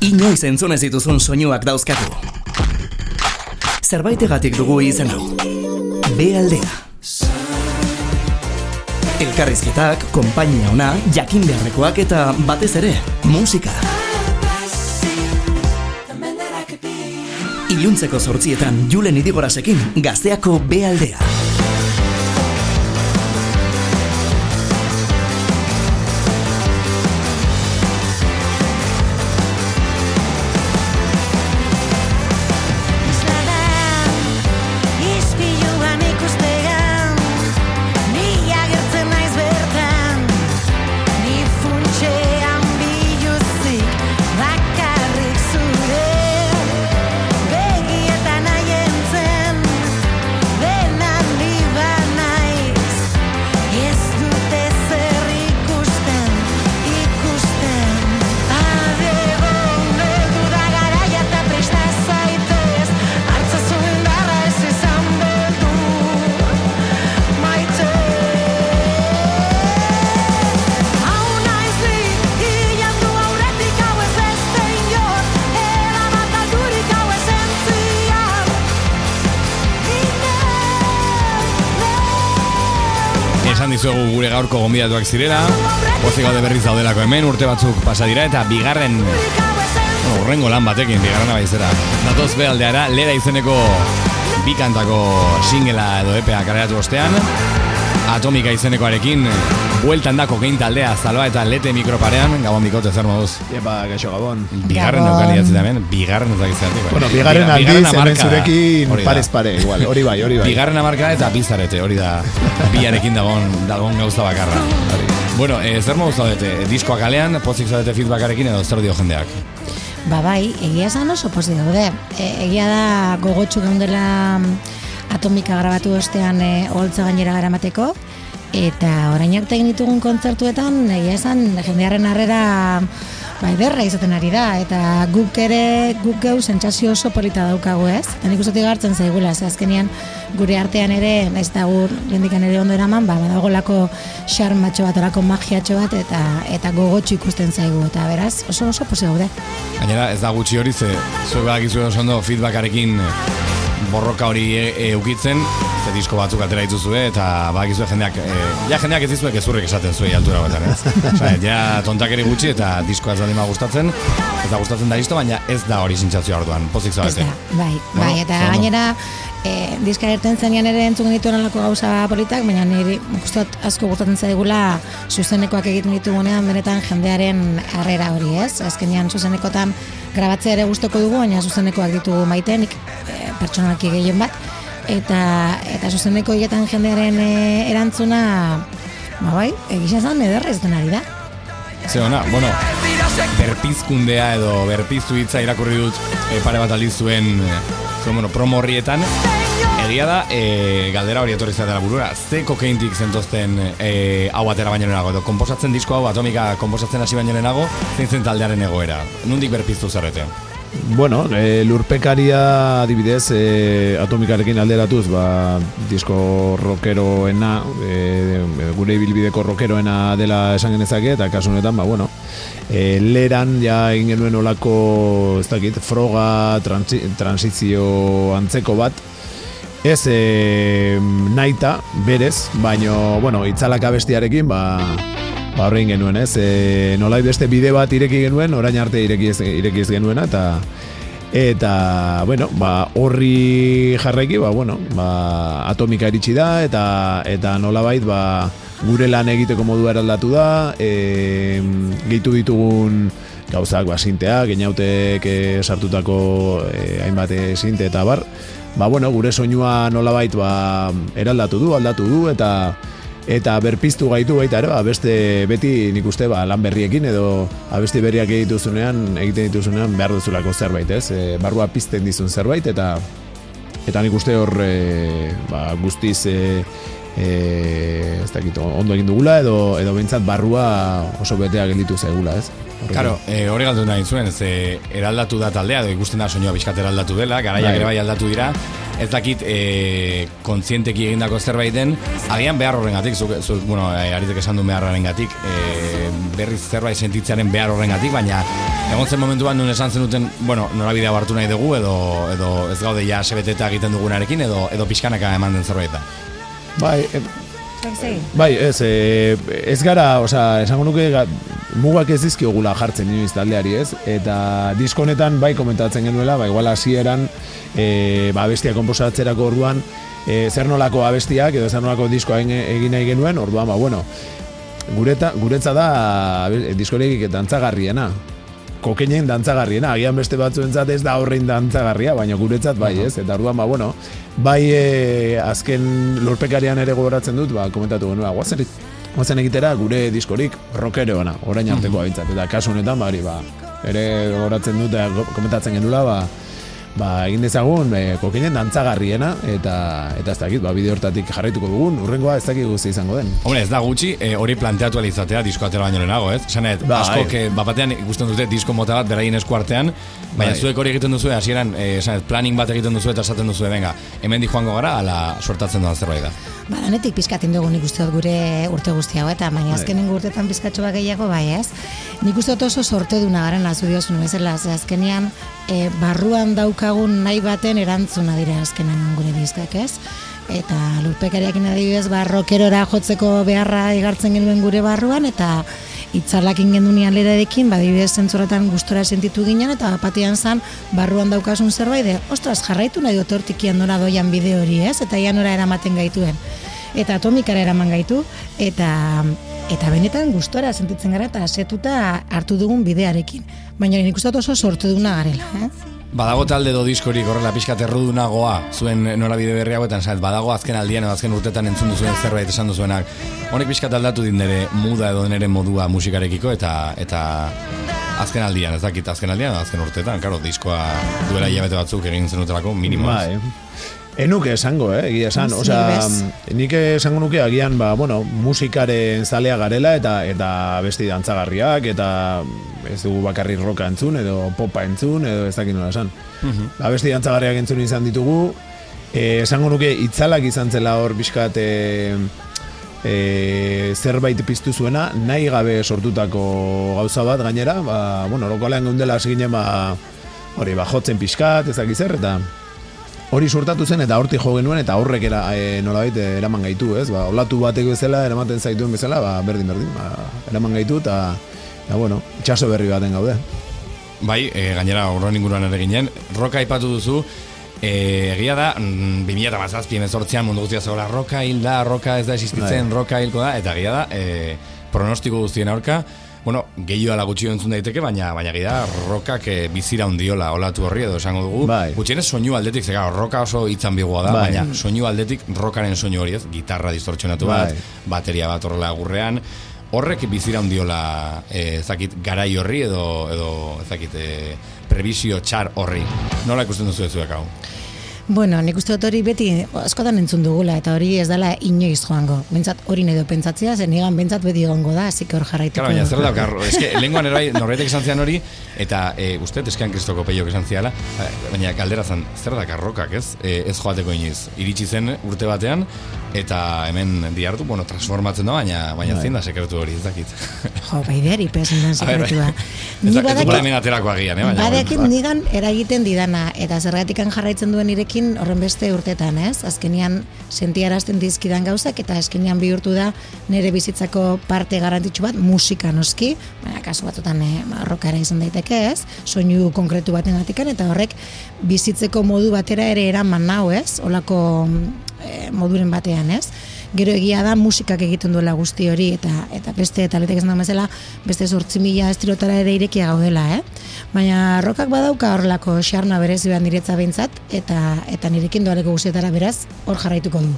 inoiz entzun ez dituzun soinuak dauzkagu. Zerbaitegatik dugu izen hau. B aldea. Elkarrizketak, konpainia ona, jakin beharrekoak eta batez ere, musika. Iluntzeko sortzietan Julen Idigorasekin gazteako B aldea. Dizuegu gure gaurko gonbidatuak zirela. Pozik gaude berriz daudelako hemen urte batzuk pasa dira eta bigarren bueno, urrengo lan batekin bigarrena baizera. Datoz behaldeara lera izeneko bikantako singela edo EPA kareratu ostean Atomika izenekoarekin bueltan da kokain taldea zaloa eta lete mikroparean Gabon bikote zer moduz Epa, gaixo gabon. Bigarren Gabon. neukan idatzi da hemen Bigarren ez dakizate Bueno, bigarren aldiz, hemen zurekin Hori parez pare, igual, hori bai, hori bai. Bigarren amarka eta bizarete, hori da biarekin dagon, dagon gauza bakarra. Bueno, e, zer moduz zaudete? Diskoa kalean, pozik zaudete feedbackarekin edo zer dio jendeak? Ba bai, egia esan oso posi daude. E, egia da gogotsu geundela mm, atomika grabatu ostean e, oholtza gainera garamateko, eta orain arte egin ditugun kontzertuetan, egia esan jendearen harrera ba, ederra izaten ari da, eta guk ere, guk geu sentsazio oso polita daukagu ez. Eta nik ustetik hartzen zaigula, ze azkenian gure artean ere, naiz eta gur jendikan ere ondo eraman, ba, badagolako xarmatxo bat, olako magiatxo bat, eta eta gogotsu ikusten zaigu, eta beraz, oso oso posi daude. Gainera, ez da gutxi hori, ze zuek badakizu oso ondo feedbackarekin borroka hori e, e, ze disko batzuk atera dituzue, eta badakizu jendeak, e, ja jendeak ez dizuek ezurrik esaten zuei altura batean, ez? Osea, ja tontakeri gutxi eta diskoa ez baldin gustatzen, ez da gustatzen da listo, baina ez da hori sentsazio orduan, pozik zaudete. bai, Bueno, bai, eta oso ondo. gainera e, diska irten zenean ere entzun genituen alako gauza politak, baina niri dut asko gustatzen zaigula zuzenekoak egiten ditugunean benetan jendearen harrera hori, ez? Azkenean zuzenekotan grabatzea ere gustoko dugu, baina zuzenekoak ditugu maite, nik e, pertsonalki gehien bat, eta eta zuzeneko hietan jendearen e, erantzuna ba bai, egisa zan ederra ez den ari da. Ze ona, bueno, berpizkundea edo berpiztu hitza irakurri dut e, pare bat aldiz zuen, e, zuen bueno, promo horrietan. Egia da, e, galdera hori etorri zatera burura, ze kokeintik zentozten e, hau atera baino lehenago, edo komposatzen disko hau atomika komposatzen hasi baino lehenago, zein zen taldearen egoera, nundik berpiztu zarete? Bueno, e, lurpekaria adibidez e, atomikarekin alderatuz, ba, disko rockeroena, e, gure ibilbideko rockeroena dela esan genezake, eta kasu honetan, ba, bueno, e, leran ja egin genuen olako, ez dakit, froga, transi, transizio antzeko bat, Ez e, naita, berez, baino, bueno, itzalak abestiarekin, ba, ba horrein genuen, ez? E, nolai beste bide bat ireki genuen, orain arte ireki ez, ireki genuena, eta eta, bueno, ba, horri jarraiki, ba, bueno, ba, atomika iritsi da, eta, eta nolabait, ba, gure lan egiteko modua eraldatu da, e, gehitu ditugun gauzak, ba, sinteak, geinautek e, sartutako e, hainbat sinte eta bar, ba, bueno, gure soinua nolabait ba, eraldatu du, aldatu du, eta eta berpiztu gaitu baita ere, ba, beste beti nik uste ba, lan berriekin edo abesti berriak egituzunean, egiten dituzunean behar duzulako zerbait, ez? E, barrua pizten dizun zerbait, eta eta nik uste hor e, ba, guztiz e, e, ez dakit, ondo egin dugula edo edo behintzat barrua oso betea gelditu zaigula, ez? Horrekin. Claro, e, hori galdu nahi zuen, ze eraldatu da taldea, edo ikusten da soinua bizkat eraldatu dela, garaiak Bai. ere bai aldatu dira, ez dakit e, kontzienteki egindako zerbait den, agian behar horrengatik, zuk, zuk bueno, e, aritek esan du behar horrengatik, e, berriz zerbait sentitzearen behar horrengatik, baina egon zen momentuan nun esan zenuten, bueno, norabidea hartu nahi dugu, edo, edo ez gaude ja sebeteta egiten dugunarekin, edo, edo pixkanaka eman den zerbait da. Bai, Bai, bai, ez, e, ez gara, osea, esango nuke ga, mugak ez dizkiogula jartzen inoiz taldeari, ez? Eta disko honetan bai komentatzen genuela, ba igual hasieran e, ba abestia konposatzerako orduan e, zer nolako abestiak edo zer nolako diskoa egin, nahi genuen, orduan ba bueno, gureta, guretza da abe- diskorik dantzagarriena. Kokeinen dantzagarriena, agian beste batzuentzat ez da horrein dantzagarria, baina guretzat bai, ez? Eta orduan ba bueno, bai e, azken lurpekarian ere gogoratzen dut, ba komentatu genuen, guazen Guazen egitera gure diskorik rockeroena, orain arteko abintzat. Eta kasu honetan, ba, hori, ba, ere gogoratzen dut, komentatzen genula, ba, ba, egin dezagun e, kokinen dantzagarriena, eta eta ez dakit, ba, bide hortatik jarraituko dugun, urrengoa ez dakit guzti izango den. Hombre, ez da gutxi, e, hori planteatu alizatea disko atera baino lehenago, ez? Zanet, Bai. askok e, bapatean ikusten dute disko mota bat beraien esku artean, baina Bai. zuek hori egiten duzu, hasieran, e, zanet, planning bat egiten duzu eta esaten duzu, venga, hemen joango gara, ala suertatzen doan zerbait da. Ba, danetik pizkaten dugu nik uste dut gure urte guzti hau, eta baina azkenengo urtetan pizkatxo bat gehiago bai ez. Nik uste dut oso sorteduna garen azu diozun bezala, azkenean e, barruan daukagun nahi baten erantzuna dira azkenean gure diskak ez. Eta lurpekariakin adibidez, ba, rockerora jotzeko beharra igartzen genuen gure barruan, eta itzalakin gendunean lerarekin, ba, adibidez zentzoratan gustora sentitu ginen, eta batean zan, barruan daukasun zerbait, de, ostras, jarraitu nahi dut hortikian nora doian bide hori, ez? Eta ia nora eramaten gaituen. Eta atomikara eraman gaitu, eta eta benetan gustora sentitzen gara eta asetuta hartu dugun bidearekin. Baina nik uste oso sorteduna garela, eh? Badago talde do diskorik horrela pixkat errudunagoa zuen norabide berri hauetan, zait, badago azken aldian edo azken urtetan entzun duzuen zerbait esan duzuenak. Honek pixkat aldatu din nire muda edo nire modua musikarekiko eta eta azken aldian, ez dakit azken aldian edo azken urtetan, karo, diskoa duela hilabete batzuk egin zenutelako minimo. Bai. Enuke esango, eh, egia esan. Bez. nik esango nuke agian, ba, bueno, musikaren zalea garela eta eta besti dantzagarriak eta ez dugu bakarri roka entzun edo popa entzun edo ez dakit nola esan. Ba, besti dantzagarriak entzun izan ditugu, eh, esango nuke itzalak izan zela hor bizkat eh, e, zerbait piztu zuena, nahi gabe sortutako gauza bat gainera, ba, bueno, lokalean geundela ginen, ba, hori, ba, jotzen pixkat, ez dakiz zer, eta hori sortatu zen eta hortik jo genuen eta horrek era, e, nolabait e, eraman gaitu, ez? Ba, olatu batek bezala, eramaten zaituen bezala, ba, berdin berdin, ba, eraman gaitu eta, eta bueno, itxaso berri baten gaude. Bai, e, gainera horren inguruan ere ginen, roka aipatu duzu, e, egia da, mm, 2008 emezortzian mundu guztia zegoela, roka hil da, roka ez da existitzen, Bai. roka hilko da, eta egia da, e, pronostiko guztien aurka, bueno, gehiago ala gutxi entzun daiteke, baina baina egia da, rokak e, bizira hundiola olatu horri edo esango dugu, Bai. gutxienez soinu aldetik, zega, roka oso hitzan bigua da, Bai. baina soinu aldetik rokaren soinu hori ez, gitarra distortzionatu bat, Bai. bateria bat horrela gurrean, horrek bizira hundiola e, ezakit garai horri edo edo ezakit e, prebizio txar horri. Nola ikusten duzu zuek hau? Bueno, nik uste dut hori beti askotan entzun dugula eta hori ez dela inoiz joango. Bentsat hori nahi du pentsatzea, zen nigan bentsat beti egongo da, que hor jarraituko. Claro, baina zer dugu. daukar, eske, lenguan erai norbaitek esan zian hori, eta e, uste, eskean kristoko peiok esan ziala, baina galdera zan, zer da karrokak, ez? E, ez joateko inoiz. Iritsi zen urte batean, eta hemen diartu, bueno, transformatzen da, baina, baina Bai. zein da sekretu hori, ez dakit. Jo, baideri pesen den A ber, sekretua. Ni badakit, hemen aterako agian, eh? Baina, badakit bueno. nigan eragiten didana, eta zergatikan jarraitzen duen nirekin horren beste urtetan, ez? Azkenian sentiarazten dizkidan gauzak, eta azkenian bihurtu da nire bizitzako parte garrantzitsu bat, musika noski, baina kasu batzutan eh, ba, rockara izan daiteke, ez? Soinu konkretu baten gatikan, eta horrek bizitzeko modu batera ere eraman nau, ez? Olako eh, moduren batean, ez? Gero egia da musikak egiten duela guzti hori eta eta beste taletek esan bezala beste 8.000 estilotara ere irekia gaudela, eh? Baina rokak badauka horrelako xarna berezi bat niretza behintzat eta eta nirekin doaleko guztietara beraz hor jarraituko du.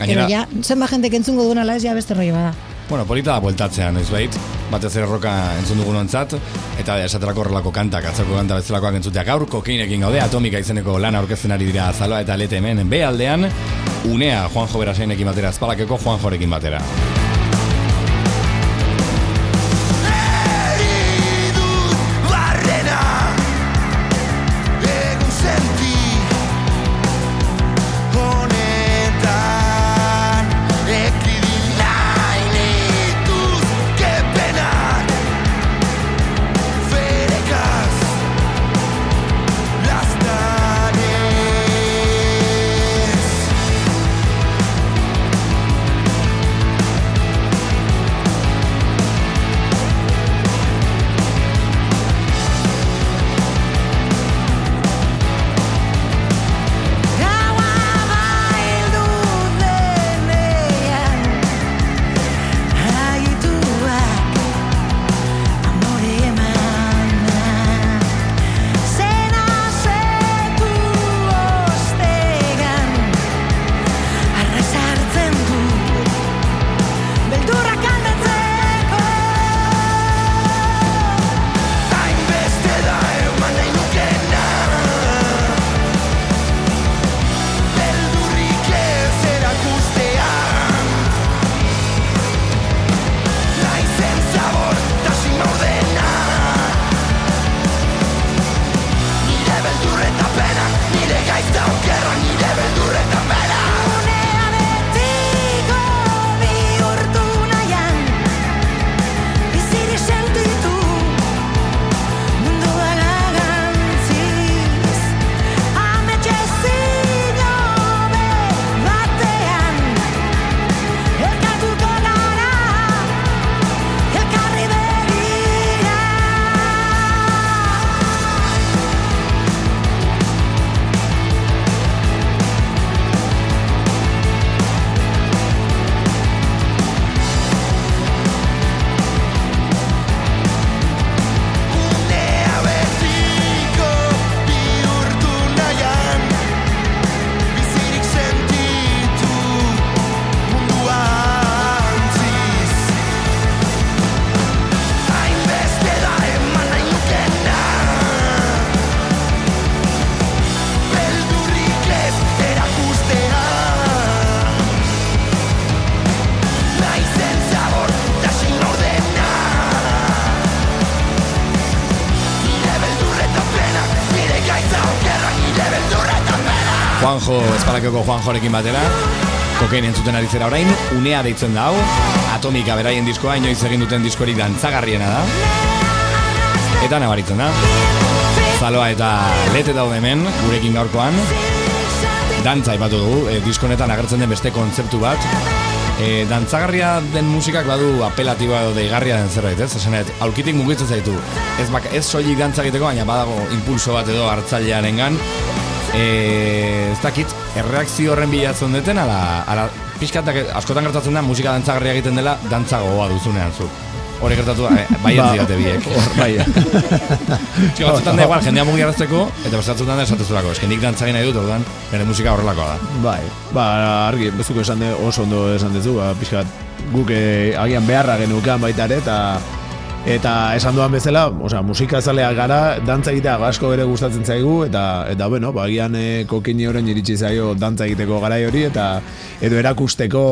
Gainera- ja, zenba jendek entzungo duena ala ez ja beste rollo bada. Bueno, polita da bueltatzea, noiz bait, batez ere roka entzun dugun ontzat, eta esaterako horrelako kantak, atzako kanta bezalakoak entzuteak gaur, kokeinekin gaude, atomika izeneko lana aurkezten ari dira zaloa eta lete hemen, be aldean, unea Juanjo Berasainekin batera, azpalakeko Juanjorekin batera. Juanjo, espalakioko Juanjorekin batera. Kokain entzuten ari zera orain, unea deitzen da hau. Atomika beraien diskoa, inoiz egin duten diskorik dantzagarriena da. Eta nabaritzen da. Zaloa eta lete daude hemen, gurekin gaurkoan. Dantza ipatu dugu, e, diskonetan agertzen den beste kontzeptu bat. E, dantzagarria den musikak badu apelatiboa edo deigarria den zerbait, ez? Esanet, aulkitik mugitzen zaitu. Ez, bak, ez soilik dantza egiteko, baina badago impulso bat edo hartzailearengan. E, ez dakit, erreakzio horren bilatzen duten, ala, ala pixkatak askotan gertatzen da musika dantzagarria egiten dela dantza gogoa duzunean zu. Hore gertatu da, eh, bai ez Ba, diote biek. Hor, bai. Txio, batzutan da igual, jendea mugiarazteko, eta bestatzutan da esatezulako. Eske nik dantza egin nahi dut, orduan, nire musika horrelakoa da. Bai, ba, argi, bezuko esan de, oso ondo esan dezu, ba, pixkat, guk eh, agian beharra genukan baita ere, eta eta esan duan bezala, osea, musika zaleak gara, dantza egitea asko ere gustatzen zaigu, eta, eta bueno, ba, agian e, kokini horren iritsi zaio dantza egiteko garai hori, eta edo erakusteko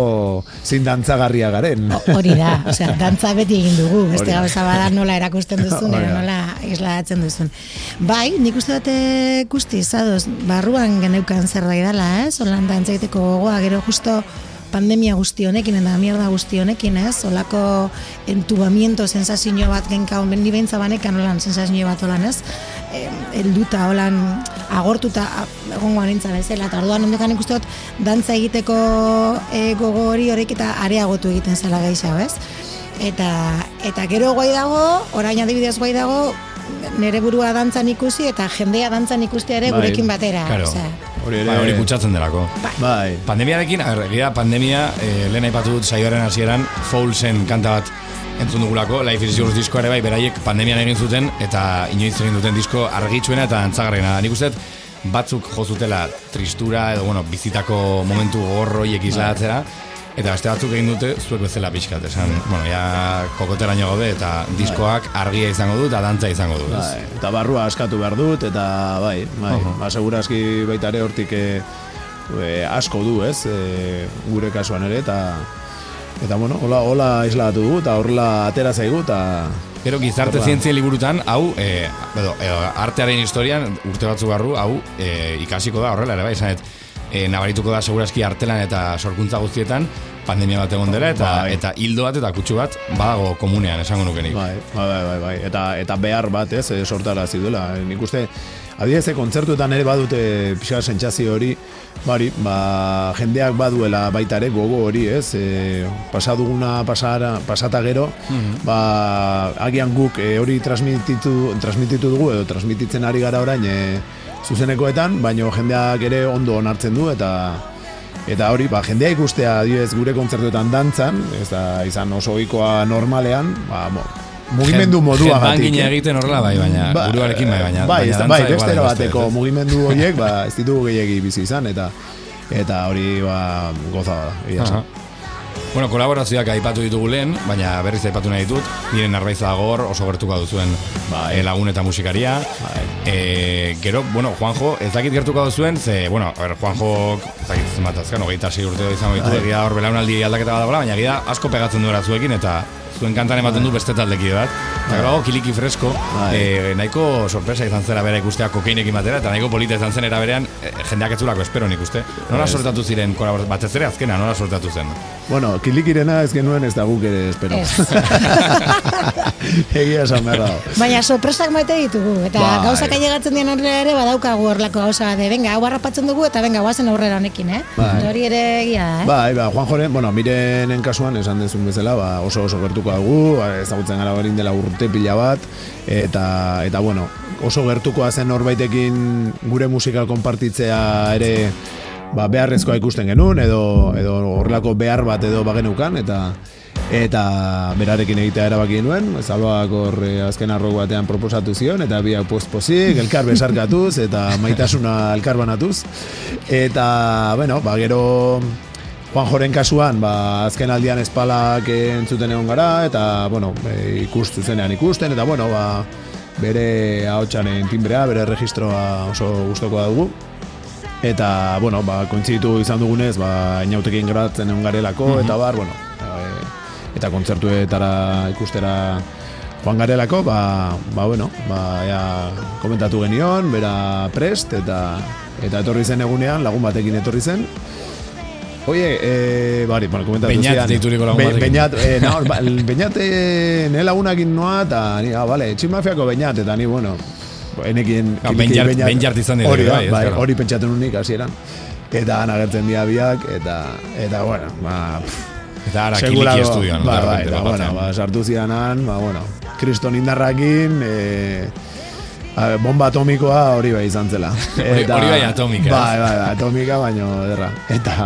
zin dantzagarria garen. Hori da, osea, dantza beti egin dugu, beste da. gauza bada nola erakusten duzun, edo da. nola islatzen duzun. Bai, nik uste dute guzti, zadoz, barruan geneukan zerbait dela, ez? Holan dantza egiteko gogoa, gero justo pandemia guzti honekin eta mierda guzti honekin, ez? Olako entubamiento sensazio bat genka, ni behintza banekan holan sensazio bat holan, ez? E, elduta, holan, agortuta egongo nintzen bezala, eta orduan ondokan ikuste dut dantza egiteko e, gogo hori horrek eta areagotu egiten zela gehiago, ez? Eta, eta gero guai dago, orain adibidez guai dago, nere burua dantzan ikusi eta jendea dantzan ikustea ere Bai, gurekin batera. claro. osea, Hori Bai, hori kutsatzen delako. Bai, Pandemiarekin, a ber, egia pandemia, eh, lehen aipatu dut saioaren hasieran Foulsen kanta bat entzun dugulako, Life is Yours diskoa ere bai, beraiek pandemian egin zuten eta inoiz egin duten disko argitsuena eta antzagarriena da. Nik uste batzuk jo zutela tristura edo bueno, bizitako momentu gorroiek islatzera eta beste batzuk egin dute zuek bezala pixkat, esan, bueno, ja kokoteraino gaude eta diskoak argia izango du eta dantza izango du. ez? Bai, eta barrua askatu behar dut, eta bai, bai, ba, segurazki baita ere hortik e, e, asko du, ez, e, gure kasuan ere, eta eta bueno, hola, hola islatu dugu, eta horrela atera zaigu, eta Gero gizarte zientzien liburutan, hau, e, edo, edo, artearen historian, urte batzu barru, hau, e, ikasiko da horrela, ere bai, esanet, e, nabarituko da segurazki artelan eta sorkuntza guztietan, pandemia bat egon dela, eta, Bai. eta hildo bat eta kutsu bat, badago komunean, esango nukenik. bai, bai, bai, bai, bai, eta, eta behar bat, ez, e, sortara ziduela, e, nik uste, adibidez, e, kontzertuetan ere badute pixka sentsazio hori, bari, ba, jendeak baduela baita ere gogo hori, ez, e, pasaduguna pasara, pasata gero, ba, agian guk e, hori transmititu, transmititu dugu, edo transmititzen ari gara orain, e, zuzenekoetan, baino jendeak ere ondo onartzen du, eta Eta hori, ba, jendea ikustea adibidez gure kontzertuetan dantzan, ez da izan oso ohikoa normalean, ba, mo, mugimendu modua Headbanging egiten horrela bai, baina, buruarekin bai, baina, bai, ez da, bai, beste bateko mugimendu horiek, ba, ez ditugu gehiagi bizi izan, eta eta hori, ba, goza da, egia. Bueno, kolaborazioak aipatu ditugu lehen, baina berriz aipatu nahi ditut, nire narbaiza gor oso gertuko duzuen Bai. eh, lagun eta musikaria. Eh, gero, bueno, Juanjo, ez dakit gertuko duzuen, ze, bueno, a ver, Juanjo, ez dakit zenbat azkan, hogeita sei urte izango ditu, Bai. egia hor belaunaldi aldaketa bat dagoela, baina egia asko pegatzen duela zuekin, eta zuen kantan ematen du beste taldeki bat. Eta gero, hau, kiliki fresko, Bai. eh, nahiko sorpresa izan zera bera ikustea kokeinekin batera, eta nahiko polita izan zen era berean, eh, jendeak ez zulako espero nik uste. Nola sortatu ziren, batez ere azkena, nola sortatu zen? Bueno, kilikirena ez genuen ez da guk ere espero. Egia esan behar. Baina sorpresak maite ditugu, eta Bai. gauzak ailegatzen dien horrela ere badaukagu horlako gauza bat, de, venga, hau harrapatzen dugu eta venga, guazen aurrera honekin, eh? Bai. Hori ere egia da, eh? Bai, ba, Juan Joren, bueno, mirenen kasuan esan dezun bezala, ba, oso oso gertuko dugu, ba, ezagutzen gara berin dela urte pila bat, eta, eta bueno, oso gertukoa zen norbaitekin gure musika konpartitzea ere ba, beharrezkoa ikusten genuen, edo, edo horrelako behar bat edo bagenukan, eta eta berarekin egitea erabaki genuen, Zalbak hor azken arrok batean proposatu zion, eta biak post-pozik, elkar besarkatuz, eta maitasuna elkar banatuz. Eta, bueno, ba, gero Juan Joren kasuan, ba, azken aldian espalak entzuten egon gara, eta, bueno, e, ikustu zenean ikusten, eta, bueno, ba, bere ahotxaren timbrea, bere registroa oso gustokoa dugu. Eta, bueno, ba, kointzitu izan dugunez, ba, inautekin gratzen egon garelako, eta bar, bueno, e, eta kontzertuetara ikustera joan garelako, ba, ba bueno, ba, ja, komentatu genion, bera prest, eta eta etorri zen egunean, lagun batekin etorri zen, Oie, eh, bari, bueno, komentatu Beñat zidan. deituriko lagun Be-. Beñat, eh, no, Beñat eh, nire lagunakin noa, eta ni, ah, vale, tximafiako Beñat, eta ni, bueno, enekien... Ah, Beñat- Beñat izan dira, Hori bai, bai, hori pentsatu nunik hasieran. Eta han agertzen dira biak, eta, eta bueno, ba, Eta ara, kiliki estudioan. Ba, bai, ba, bueno, ba, sartu zidanan, ba, bueno, kriston indarrakin, e, a, bomba atomikoa hori bai izan zela. Hori- hori bai atomika, Bai, bai, atomika, baino ederra. Eta,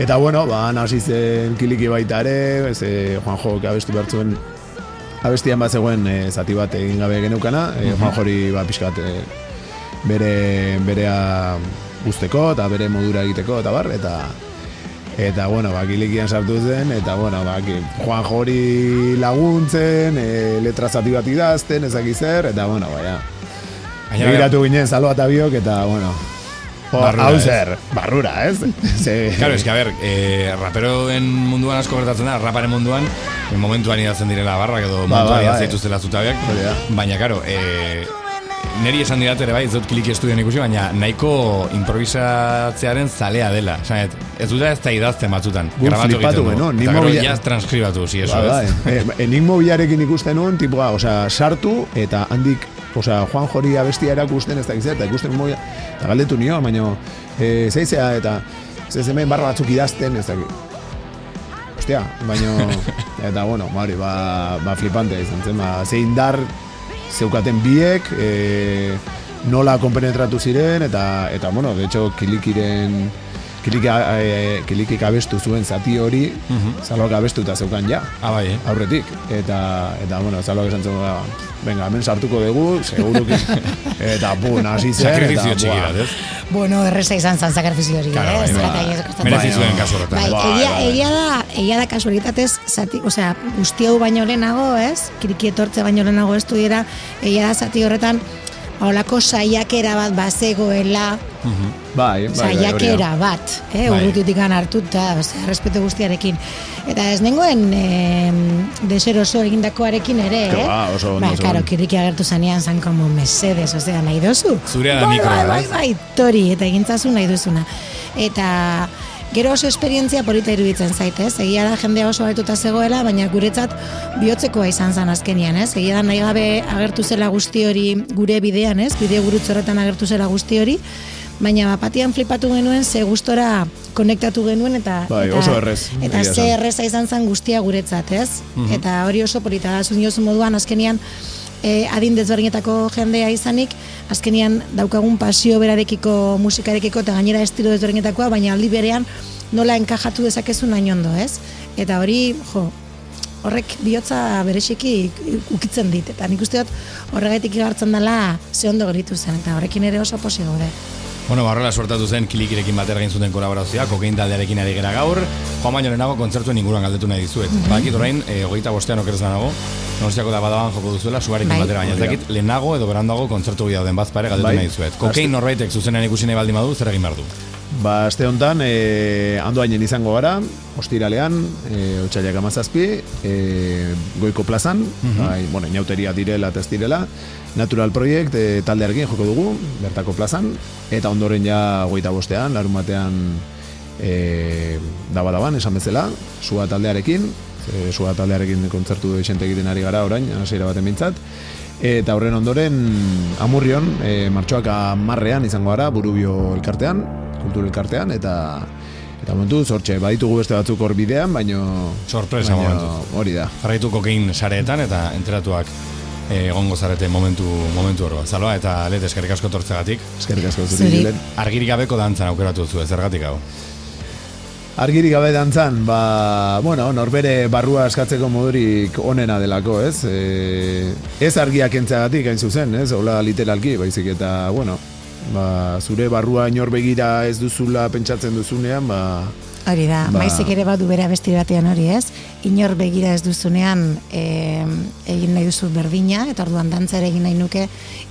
eta bueno, ba, hasi zen kiliki baita ere, ze Juanjo abestu behar zuen, abestian bat zegoen e, zati bat egin gabe geneukana, e, Juanjo hori ba, pixkat e, bere, berea guzteko eta bere modura egiteko eta bar, eta Eta, bueno, ba, kilikian sartu zen, eta, bueno, ba, Juan Jori laguntzen, e, letra zati bat idazten, ezaki zer, eta, bueno, ba. Baina, Begiratu ginen, salua eta biok, eta, bueno, Barrura, hau ez? barrura, ez? Ze, Claro, es que a ver, eh, raperoen munduan asko gertatzen da, raparen munduan, eh, momentuan idazten direla barrak edo momentuan bai, idatzen bai. dituztela zutabeak, baina, claro, eh, neri esan didat ere bai, ez dut kliki estudioan ikusi, baina nahiko improvisatzearen zalea dela. Esan, ez dut ez da idazten batzutan. Gu grabatu flipatu egiten ni Eta gero, mobila- ja transkribatu, si eso, Ba, ez? bai. E, enigmo bilarekin ikusten nuen, tipua, osea, sartu, eta handik, osea, Juan Jori abestia erakusten ez da zer, eta ikusten moia, eta galdetu nio, baina, e, zeizea, eta, ez hemen barra batzuk idazten, ez dakit. Ostia, baina, eta bueno, bari, ba, ba flipante izan zen, ba, ze indar zeukaten biek, e, nola konpenetratu ziren, eta, eta bueno, de hecho, kilikiren, kiliki, e, kilikik abestu zuen zati hori, zaloak abestuta zeukan ja, Ah, bai, eh? aurretik. Eta, eta bueno, zaloak esan zuen, ba, venga, hemen sartuko dugu, seguruki. eta, bun, hasi zen. Sakrifizio txiki bat, ez? Bueno, erreza izan zan sakrifizio hori, Claro, eh? bai, Ez bai. ez kostatzen. Merezi Bai, zuen bai. kasu horretan. Bai, Bai, egia, da, egia da kasualitatez, zati, osea, guzti hau baino lehenago, ez? Kiriki etortze baino lehenago estudiera, egia da zati horretan, holako saiakera bat bazegoela, Bai, bai, bai, da. saiakera bat, eh, Bai. urrutitik hartuta, osea, respeto guztiarekin. Eta ez nengoen eh, deseroso egindakoarekin ere, eh? ba, oso ondo Ba, karo, kiriki agertu zanean zan como mesedes, osea, nahi dozu. Zurea da bai, mikroa, bai, bai, bai, tori, eta egintzazu nahi duzuna. Eta gero oso esperientzia polita iruditzen zaitez, egia da jendea oso baituta zegoela, baina guretzat bihotzekoa izan zen azkenian, ez? Egia da nahi gabe agertu zela guzti hori gure bidean, ez? Bide gurutze horretan agertu zela guzti hori, baina bapatian flipatu genuen ze gustora konektatu genuen eta Bai, eta, oso errez, eta ze erreza izan zen guztia guretzat, ez? Eta hori oso polita da, zuen diozu moduan azkenian e, adin desberdinetako jendea izanik, azkenian daukagun pasio berarekiko musikarekiko eta gainera estilo desberdinetakoa, baina aldi berean nola enkajatu dezakezu nahi ondo, ez? Eta hori, jo, horrek bihotza bereziki ukitzen dit, eta nik uste dut horregatik igartzen dela ze ondo geritu zen, eta horrekin ere oso posi gaude. Bueno, barrela suertatu zen kilikirekin batera egin zuten kolaborazioa, kokain taldearekin ari gera gaur, joan baino lehenago kontzertuen inguruan galdetu nahi dizuet. Mhm. Badakit orain, e, hogeita bostean okerez nago, Donostiako da badaban joko duzuela, suarekin Bai. batera, baina dakit lehenago edo berandago kontzertu bi dauden bazpare galdetu Bai. nahi dizuet. Kokain norbaitek zuzenean ikusi nahi baldin badu, zer egin behar du? Ba, aste honetan, e, andoainen izango gara, ostiralean, e, otxailak amazazpi, e, goiko plazan, bai, bueno, inauteria direla eta ez direla, Natural Project e, taldearekin joko dugu, bertako plazan, eta ondoren ja goita bostean, larun batean e, daba-daban, esan bezala, sua taldearekin, e, sua taldearekin kontzertu esente egiten ari gara orain, hasiera baten bintzat, Eta horren ondoren amurrion, e, martxoak amarrean izango gara, burubio elkartean, kultur elkartean, eta eta momentu, zortxe, baditugu beste batzuk hor bidean, baino... Sorpresa baino momentuz. Hori da. Jarraitu kokain sareetan eta enteratuak eh, egongo zarete momentu momentu hor. Zaloa eta let eskerrik asko tortzegatik. Eskerrik asko Zuri. Argirik gabeko dantzan aukeratu zu, zergatik hau. Argirik gabe dantzan, ba, bueno, norbere barrua eskatzeko modurik onena delako, ez? E, ez argiak entzeagatik, hain zuzen, ez? Hola literalki, baizik eta, bueno, ba, zure barrua inor begira ez duzula pentsatzen duzunean, ba, Hori da, Ba- maizik ere badu bere abesti batean hori ez, inor begira ez duzunean e, egin nahi duzu berdina, eta orduan dantza ere egin nahi nuke,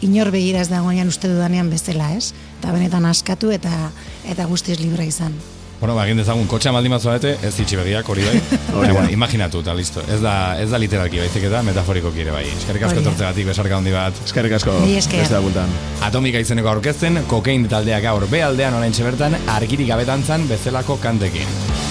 inor begira ez dagoenean uste dudanean bezala ez, eta benetan askatu eta eta guztiz libre izan. Bueno, ba, egin dezagun, kotxea maldin bat zoate, ez itxi begiak, hori bai. Baina, bueno, imaginatu, eta listo. Ez da, ez da literalki baizik eta metaforiko kire bai. Eskerrik asko etortzegatik, besarka handi bat. Eskerrik asko. Mila esker. Beste da bultan. Atomika izeneko aurkezten, kokain taldea gaur B aldean orain bertan argirik gabetantzan bezalako kantekin.